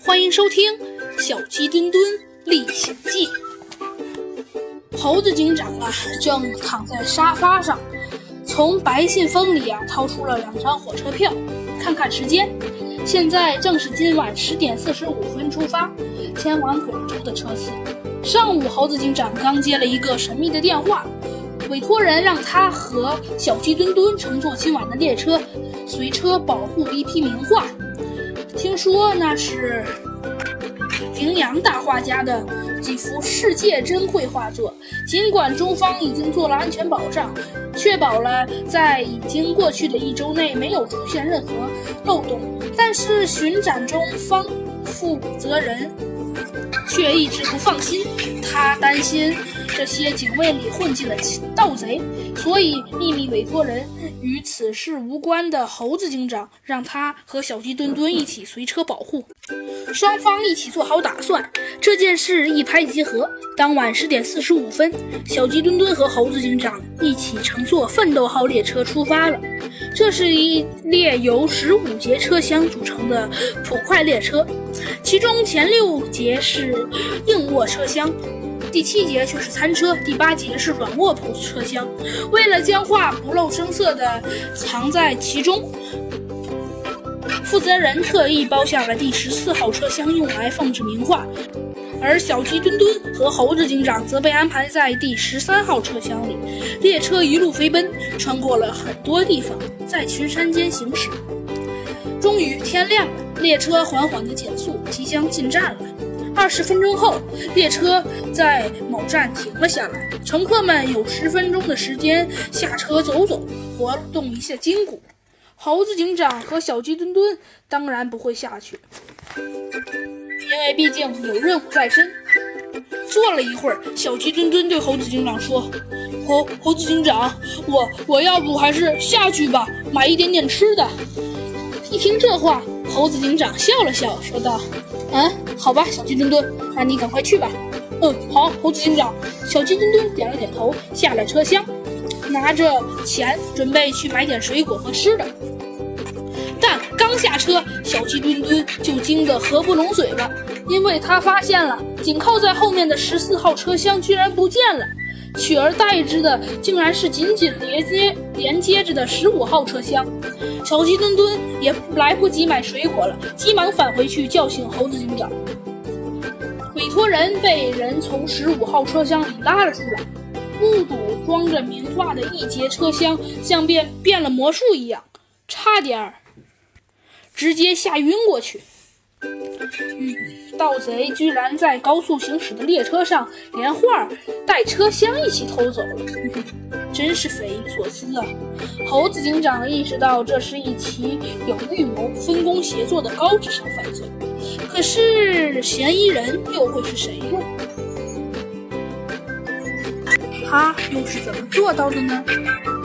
欢迎收听《小鸡墩墩历险记》。猴子警长啊，正躺在沙发上，从白信封里啊掏出了两张火车票，看看时间，现在正是今晚十点四十五分出发，前往广州的车次。上午，猴子警长刚接了一个神秘的电话，委托人让他和小鸡墩墩乘坐今晚的列车，随车保护一批名画。听说那是羚羊大画家的几幅世界珍贵画作。尽管中方已经做了安全保障，确保了在已经过去的一周内没有出现任何漏洞，但是巡展中方负责人却一直不放心。他担心这些警卫里混进了盗贼，所以秘密委托人。与此事无关的猴子警长让他和小鸡墩墩一起随车保护，双方一起做好打算。这件事一拍即合，当晚十点四十五分，小鸡墩墩和猴子警长一起乘坐奋斗号列车出发了。这是一列由十五节车厢组成的普快列车，其中前六节是硬卧车厢。第七节却是餐车，第八节是软卧铺车厢。为了将画不露声色地藏在其中，负责人特意包下了第十四号车厢，用来放置名画。而小鸡墩墩和猴子警长则被安排在第十三号车厢里。列车一路飞奔，穿过了很多地方，在群山间行驶。终于天亮了，列车缓缓地减速，即将进站了。二十分钟后，列车在某站停了下来，乘客们有十分钟的时间下车走走，活动一下筋骨。猴子警长和小鸡墩墩当然不会下去，因为毕竟有任务在身。坐了一会儿，小鸡墩墩对猴子警长说：“猴猴子警长，我我要不还是下去吧，买一点点吃的。”一听这话，猴子警长笑了笑，说道。嗯，好吧，小鸡墩墩，那你赶快去吧。嗯，好，猴子警长。小鸡墩墩点了点头，下了车厢，拿着钱准备去买点水果和吃的。但刚下车，小鸡墩墩就惊得合不拢嘴了，因为他发现了紧靠在后面的十四号车厢居然不见了。取而代之的，竟然是紧紧连接连接着的十五号车厢。小鸡墩墩也来不及买水果了，急忙返回去叫醒猴子警长。委托人被人从十五号车厢里拉了出来，目睹装着名画的一节车厢像变变了魔术一样，差点儿直接吓晕过去。嗯，盗贼居然在高速行驶的列车上连画带车厢一起偷走了，真是匪夷所思啊！猴子警长意识到这是一起有预谋、分工协作的高智商犯罪，可是嫌疑人又会是谁呢？他又是怎么做到的呢？